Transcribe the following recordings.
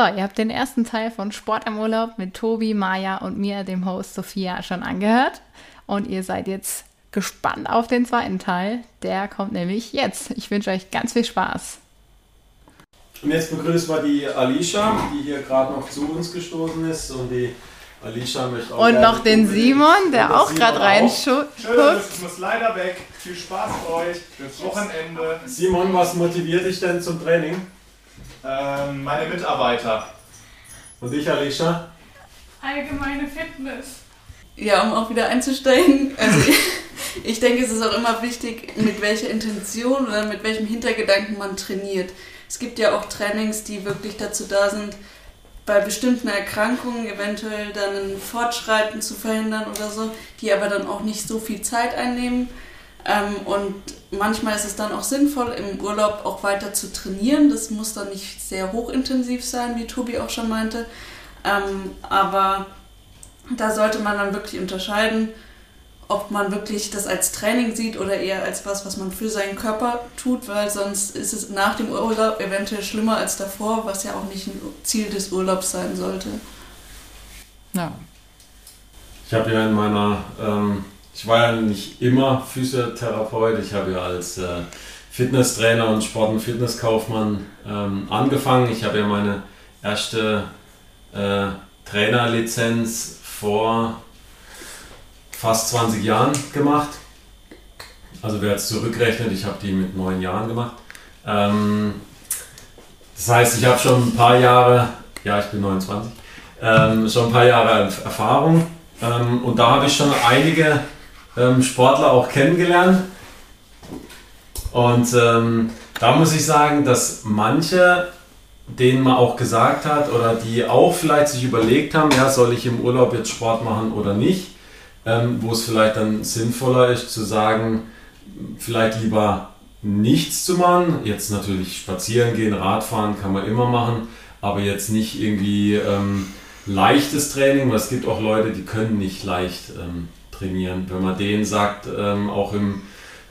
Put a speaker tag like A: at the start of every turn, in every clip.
A: So, ihr habt den ersten Teil von Sport im Urlaub mit Tobi, Maja und mir, dem Host Sophia, schon angehört. Und ihr seid jetzt gespannt auf den zweiten Teil. Der kommt nämlich jetzt. Ich wünsche euch ganz viel Spaß.
B: Und jetzt begrüßen wir die Alicia, die hier gerade noch zu uns gestoßen ist. Und die Alicia möchte auch.
A: Und noch den Simon, der auch gerade reinschaut.
C: Ich muss leider weg. Viel Spaß euch. Bis Wochenende.
B: Simon, was motiviert dich denn zum Training?
C: Ähm, meine Mitarbeiter.
B: Und dich, Alicia?
D: Allgemeine Fitness.
E: Ja, um auch wieder einzusteigen. Also ich, ich denke, es ist auch immer wichtig, mit welcher Intention oder mit welchem Hintergedanken man trainiert. Es gibt ja auch Trainings, die wirklich dazu da sind, bei bestimmten Erkrankungen eventuell dann ein Fortschreiten zu verhindern oder so, die aber dann auch nicht so viel Zeit einnehmen. Ähm, und manchmal ist es dann auch sinnvoll, im Urlaub auch weiter zu trainieren. Das muss dann nicht sehr hochintensiv sein, wie Tobi auch schon meinte. Ähm, aber da sollte man dann wirklich unterscheiden, ob man wirklich das als Training sieht oder eher als was, was man für seinen Körper tut, weil sonst ist es nach dem Urlaub eventuell schlimmer als davor, was ja auch nicht ein Ziel des Urlaubs sein sollte.
A: Ja.
B: Ich habe ja in meiner, ähm, ich war ja nicht immer Physiotherapeut, ich habe ja als äh, Fitnesstrainer und Sport- und Fitnesskaufmann ähm, angefangen. Ich habe ja meine erste äh, Trainerlizenz vor fast 20 Jahren gemacht. Also wer jetzt zurückrechnet, ich habe die mit neun Jahren gemacht. Ähm, das heißt, ich habe schon ein paar Jahre, ja, ich bin 29, ähm, schon ein paar Jahre Erfahrung. Ähm, und da habe ich schon einige ähm, Sportler auch kennengelernt. Und ähm, da muss ich sagen, dass manche, denen man auch gesagt hat oder die auch vielleicht sich überlegt haben, ja, soll ich im Urlaub jetzt Sport machen oder nicht, ähm, wo es vielleicht dann sinnvoller ist zu sagen, vielleicht lieber nichts zu machen. Jetzt natürlich spazieren gehen, Radfahren kann man immer machen, aber jetzt nicht irgendwie ähm, leichtes Training, weil es gibt auch Leute, die können nicht leicht ähm, trainieren. Wenn man denen sagt, ähm, auch im,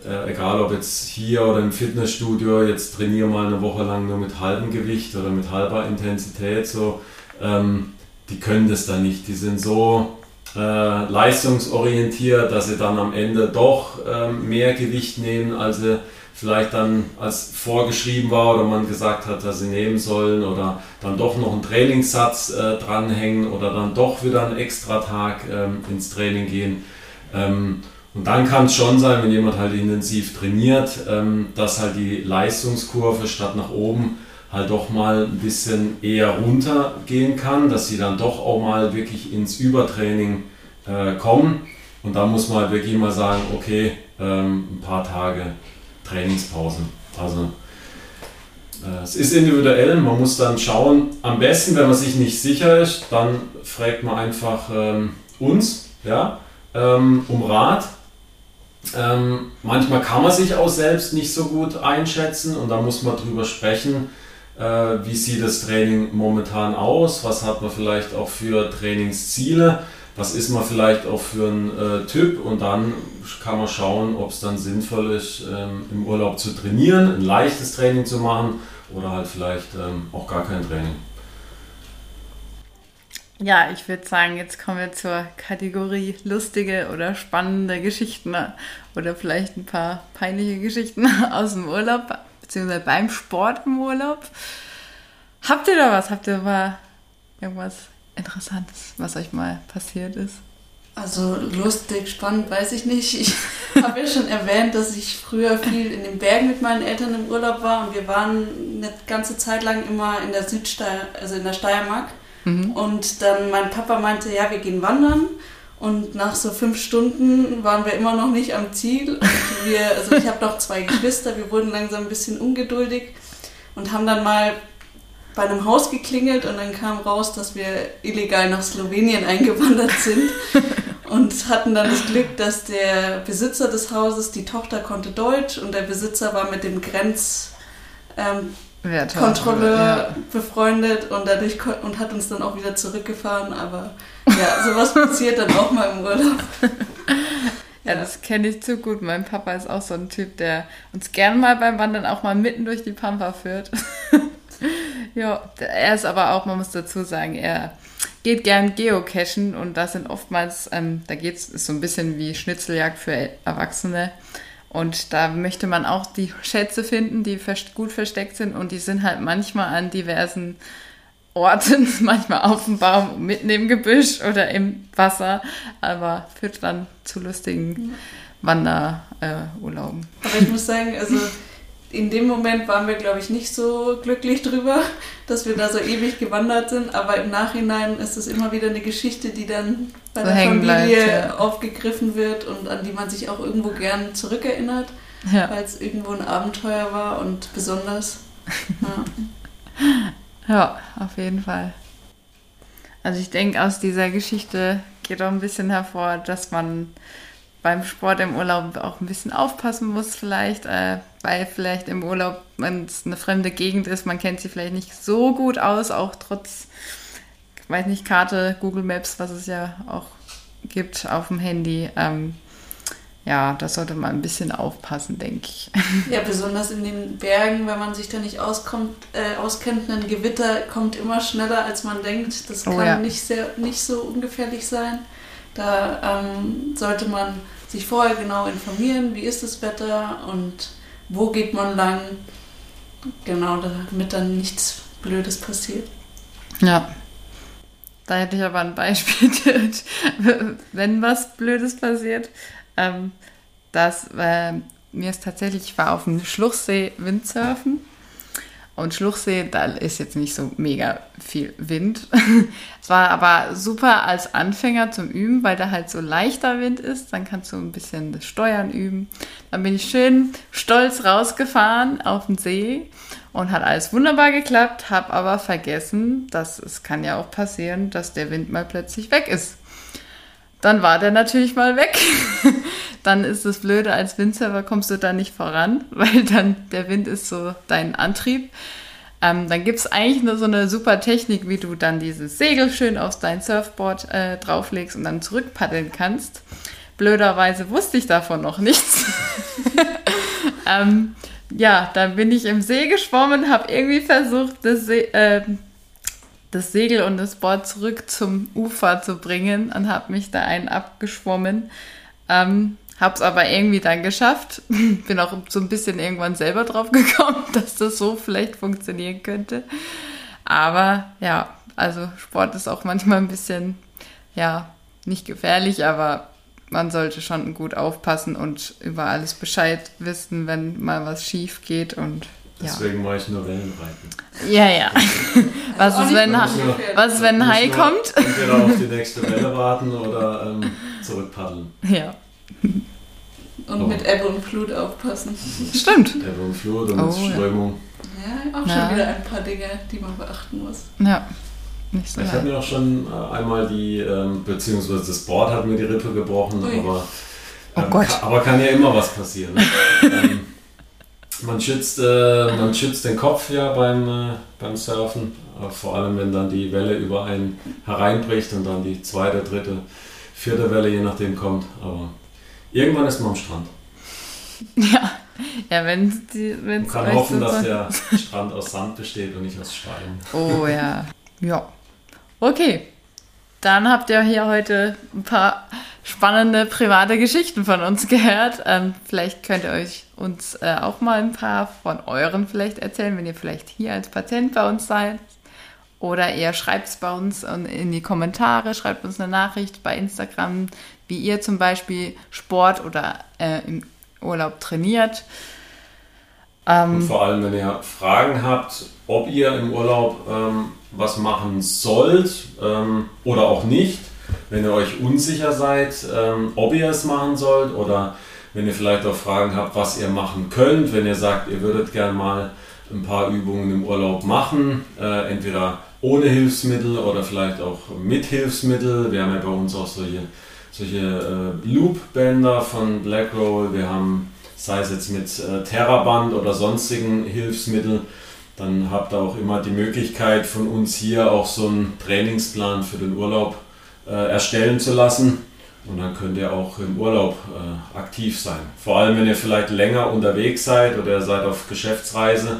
B: äh, egal ob jetzt hier oder im Fitnessstudio, jetzt trainiere mal eine Woche lang nur mit halbem Gewicht oder mit halber Intensität, so, ähm, die können das dann nicht. Die sind so äh, leistungsorientiert, dass sie dann am Ende doch äh, mehr Gewicht nehmen, als sie vielleicht dann als vorgeschrieben war oder man gesagt hat, dass sie nehmen sollen oder dann doch noch einen Trainingssatz äh, dranhängen oder dann doch wieder einen extra Tag ähm, ins Training gehen. Ähm, und dann kann es schon sein, wenn jemand halt intensiv trainiert, ähm, dass halt die Leistungskurve statt nach oben halt doch mal ein bisschen eher runtergehen kann, dass sie dann doch auch mal wirklich ins Übertraining äh, kommen. Und da muss man halt wirklich mal sagen, okay, ähm, ein paar Tage Trainingspause. Also äh, es ist individuell, man muss dann schauen, am besten, wenn man sich nicht sicher ist, dann fragt man einfach ähm, uns ja, ähm, um Rat. Ähm, manchmal kann man sich auch selbst nicht so gut einschätzen und da muss man drüber sprechen, äh, wie sieht das Training momentan aus, was hat man vielleicht auch für Trainingsziele, was ist man vielleicht auch für ein äh, Typ und dann kann man schauen, ob es dann sinnvoll ist, ähm, im Urlaub zu trainieren, ein leichtes Training zu machen oder halt vielleicht ähm, auch gar kein Training.
A: Ja, ich würde sagen, jetzt kommen wir zur Kategorie lustige oder spannende Geschichten oder vielleicht ein paar peinliche Geschichten aus dem Urlaub beziehungsweise beim Sport im Urlaub. Habt ihr da was? Habt ihr mal irgendwas Interessantes, was euch mal passiert ist?
E: Also lustig, spannend, weiß ich nicht. Ich habe ja schon erwähnt, dass ich früher viel in den Bergen mit meinen Eltern im Urlaub war und wir waren eine ganze Zeit lang immer in der Südsteiermark, also in der Steiermark. Mhm. Und dann mein Papa meinte, ja, wir gehen wandern. Und nach so fünf Stunden waren wir immer noch nicht am Ziel. Und wir, also ich habe noch zwei Geschwister, wir wurden langsam ein bisschen ungeduldig und haben dann mal bei einem Haus geklingelt und dann kam raus, dass wir illegal nach Slowenien eingewandert sind und hatten dann das Glück, dass der Besitzer des Hauses, die Tochter konnte Deutsch und der Besitzer war mit dem Grenz ähm, Kontrolle ja. befreundet und dadurch und hat uns dann auch wieder zurückgefahren, aber ja, sowas passiert dann auch mal im Urlaub.
A: Ja, das kenne ich zu gut. Mein Papa ist auch so ein Typ, der uns gern mal beim Wandern auch mal mitten durch die Pampa führt. Ja, er ist aber auch, man muss dazu sagen, er geht gern geocachen und das sind oftmals, ähm, da geht es so ein bisschen wie Schnitzeljagd für Erwachsene. Und da möchte man auch die Schätze finden, die gut versteckt sind und die sind halt manchmal an diversen Orten, manchmal auf dem Baum, mitten im Gebüsch oder im Wasser, aber führt dann zu lustigen Wanderurlauben.
E: Äh, aber ich muss sagen, also in dem Moment waren wir, glaube ich, nicht so glücklich drüber, dass wir da so ewig gewandert sind. Aber im Nachhinein ist es immer wieder eine Geschichte, die dann bei so der Familie bleibt, ja. aufgegriffen wird und an die man sich auch irgendwo gern zurückerinnert, ja. weil es irgendwo ein Abenteuer war und besonders.
A: Ja, ja auf jeden Fall. Also ich denke, aus dieser Geschichte geht auch ein bisschen hervor, dass man beim Sport im Urlaub auch ein bisschen aufpassen muss, vielleicht, äh, weil vielleicht im Urlaub, wenn es eine fremde Gegend ist, man kennt sie vielleicht nicht so gut aus, auch trotz, weiß nicht, Karte, Google Maps, was es ja auch gibt auf dem Handy. Ähm, ja, da sollte man ein bisschen aufpassen, denke ich.
E: Ja, besonders in den Bergen, wenn man sich da nicht auskommt, äh, auskennt, ein Gewitter kommt immer schneller, als man denkt. Das oh kann oh, ja. nicht, sehr, nicht so ungefährlich sein. Da ähm, sollte man sich vorher genau informieren, wie ist das Wetter und wo geht man lang. Genau, damit dann nichts Blödes passiert.
A: Ja. Da hätte ich aber ein Beispiel, wenn was Blödes passiert. Ähm, dass äh, mir ist tatsächlich, ich war auf dem Schluchsee Windsurfen und Schluchsee, da ist jetzt nicht so mega viel Wind. es war aber super als Anfänger zum Üben, weil da halt so leichter Wind ist. Dann kannst du ein bisschen das Steuern üben. Dann bin ich schön stolz rausgefahren auf den See und hat alles wunderbar geklappt, habe aber vergessen, dass es kann ja auch passieren, dass der Wind mal plötzlich weg ist. Dann war der natürlich mal weg. dann ist es blöde, als Windsurfer kommst du da nicht voran, weil dann der Wind ist so dein Antrieb. Ähm, dann gibt es eigentlich nur so eine super Technik, wie du dann dieses Segel schön auf dein Surfboard äh, drauflegst und dann zurückpaddeln kannst. Blöderweise wusste ich davon noch nichts. ähm, ja, dann bin ich im See geschwommen, habe irgendwie versucht, das, See, äh, das, Segel und das Board zurück zum Ufer zu bringen und habe mich da einen abgeschwommen. Ähm, Hab's aber irgendwie dann geschafft. Bin auch so ein bisschen irgendwann selber drauf gekommen, dass das so vielleicht funktionieren könnte. Aber ja, also Sport ist auch manchmal ein bisschen, ja, nicht gefährlich, aber man sollte schon gut aufpassen und über alles Bescheid wissen, wenn mal was schief geht und
B: Deswegen ja. mache ich nur Wellenreiten.
A: Ja, ja. was ist, wenn, was, wenn ein Hai kommt?
B: Entweder auf die nächste Welle warten oder ähm, zurückpaddeln.
A: Ja.
E: Und oh. mit Ebbe und Flut aufpassen.
A: Stimmt.
B: Ebbe und Flut und oh, Strömung.
E: Ja, auch ja. schon wieder ein paar Dinge, die man beachten muss.
A: Ja. Nicht so
B: ich habe mir auch schon äh, einmal die, ähm, beziehungsweise das Board hat mir die Rippe gebrochen, Ui. aber,
A: oh ähm, Gott.
B: Kann, aber kann ja immer was passieren. Ne? ähm, man, schützt, äh, man schützt den Kopf ja beim, äh, beim Surfen, äh, vor allem wenn dann die Welle über einen hereinbricht und dann die zweite, dritte, vierte Welle je nachdem kommt. Aber Irgendwann ist man am Strand.
A: Ja, ja wenn es
B: Man kann hoffen, dass der Strand aus Sand besteht und nicht aus Stein.
A: Oh ja. Ja. Okay. Dann habt ihr hier heute ein paar spannende private Geschichten von uns gehört. Ähm, vielleicht könnt ihr euch uns äh, auch mal ein paar von euren vielleicht erzählen, wenn ihr vielleicht hier als Patient bei uns seid. Oder ihr schreibt es bei uns in die Kommentare, schreibt uns eine Nachricht bei Instagram, wie ihr zum Beispiel Sport oder äh, im Urlaub trainiert.
B: Ähm, Und vor allem, wenn ihr Fragen habt, ob ihr im Urlaub ähm, was machen sollt ähm, oder auch nicht, wenn ihr euch unsicher seid, ähm, ob ihr es machen sollt oder wenn ihr vielleicht auch Fragen habt, was ihr machen könnt, wenn ihr sagt, ihr würdet gerne mal ein paar Übungen im Urlaub machen, äh, entweder ohne Hilfsmittel oder vielleicht auch mit Hilfsmittel. Wir haben ja bei uns auch solche solche äh, Loop-Bänder von Blackroll, wir haben, sei es jetzt mit äh, Terraband oder sonstigen Hilfsmitteln, dann habt ihr auch immer die Möglichkeit von uns hier auch so einen Trainingsplan für den Urlaub äh, erstellen zu lassen. Und dann könnt ihr auch im Urlaub äh, aktiv sein. Vor allem, wenn ihr vielleicht länger unterwegs seid oder ihr seid auf Geschäftsreise,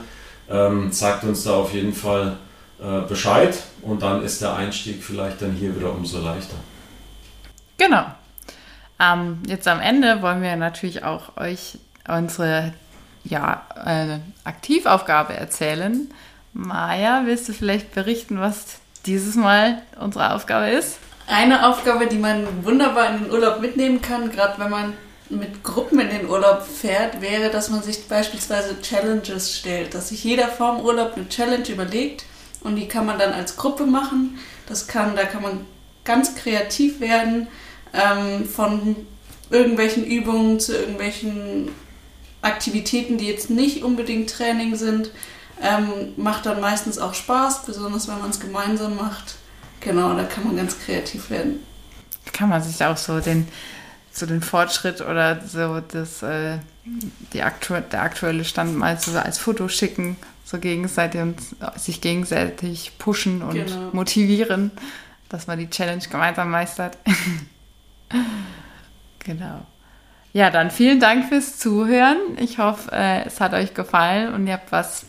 B: ähm, sagt uns da auf jeden Fall äh, Bescheid und dann ist der Einstieg vielleicht dann hier wieder umso leichter.
A: Genau. Ähm, jetzt am Ende wollen wir natürlich auch euch unsere ja, äh, Aktivaufgabe erzählen. Maja, willst du vielleicht berichten, was dieses Mal unsere Aufgabe ist?
E: Eine Aufgabe, die man wunderbar in den Urlaub mitnehmen kann, gerade wenn man mit Gruppen in den Urlaub fährt, wäre, dass man sich beispielsweise Challenges stellt, dass sich jeder vorm Urlaub eine Challenge überlegt und die kann man dann als Gruppe machen. Das kann, da kann man ganz kreativ werden, ähm, von irgendwelchen Übungen zu irgendwelchen Aktivitäten, die jetzt nicht unbedingt Training sind. Ähm, macht dann meistens auch Spaß, besonders wenn man es gemeinsam macht. Genau, da kann man ganz kreativ werden.
A: Kann man sich auch so den, so den Fortschritt oder so das, äh, die aktu der aktuelle Stand mal so als Foto schicken, so gegenseitig und sich gegenseitig pushen und
E: Genau.
A: motivieren, dass man die Challenge gemeinsam meistert. genau. Ja, dann vielen Dank fürs Zuhören. Ich hoffe, äh, es hat euch gefallen und ihr habt was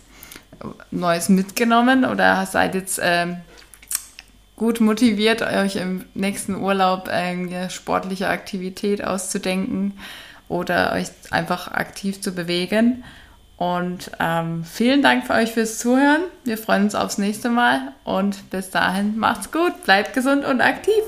A: Neues mitgenommen oder seid jetzt ähm, gut motiviert, euch im nächsten Urlaub eine sportliche Aktivität auszudenken oder euch einfach aktiv zu bewegen. Und ähm, vielen Dank für euch fürs Zuhören. Wir freuen uns aufs nächste Mal und bis dahin macht's gut, bleibt gesund und aktiv.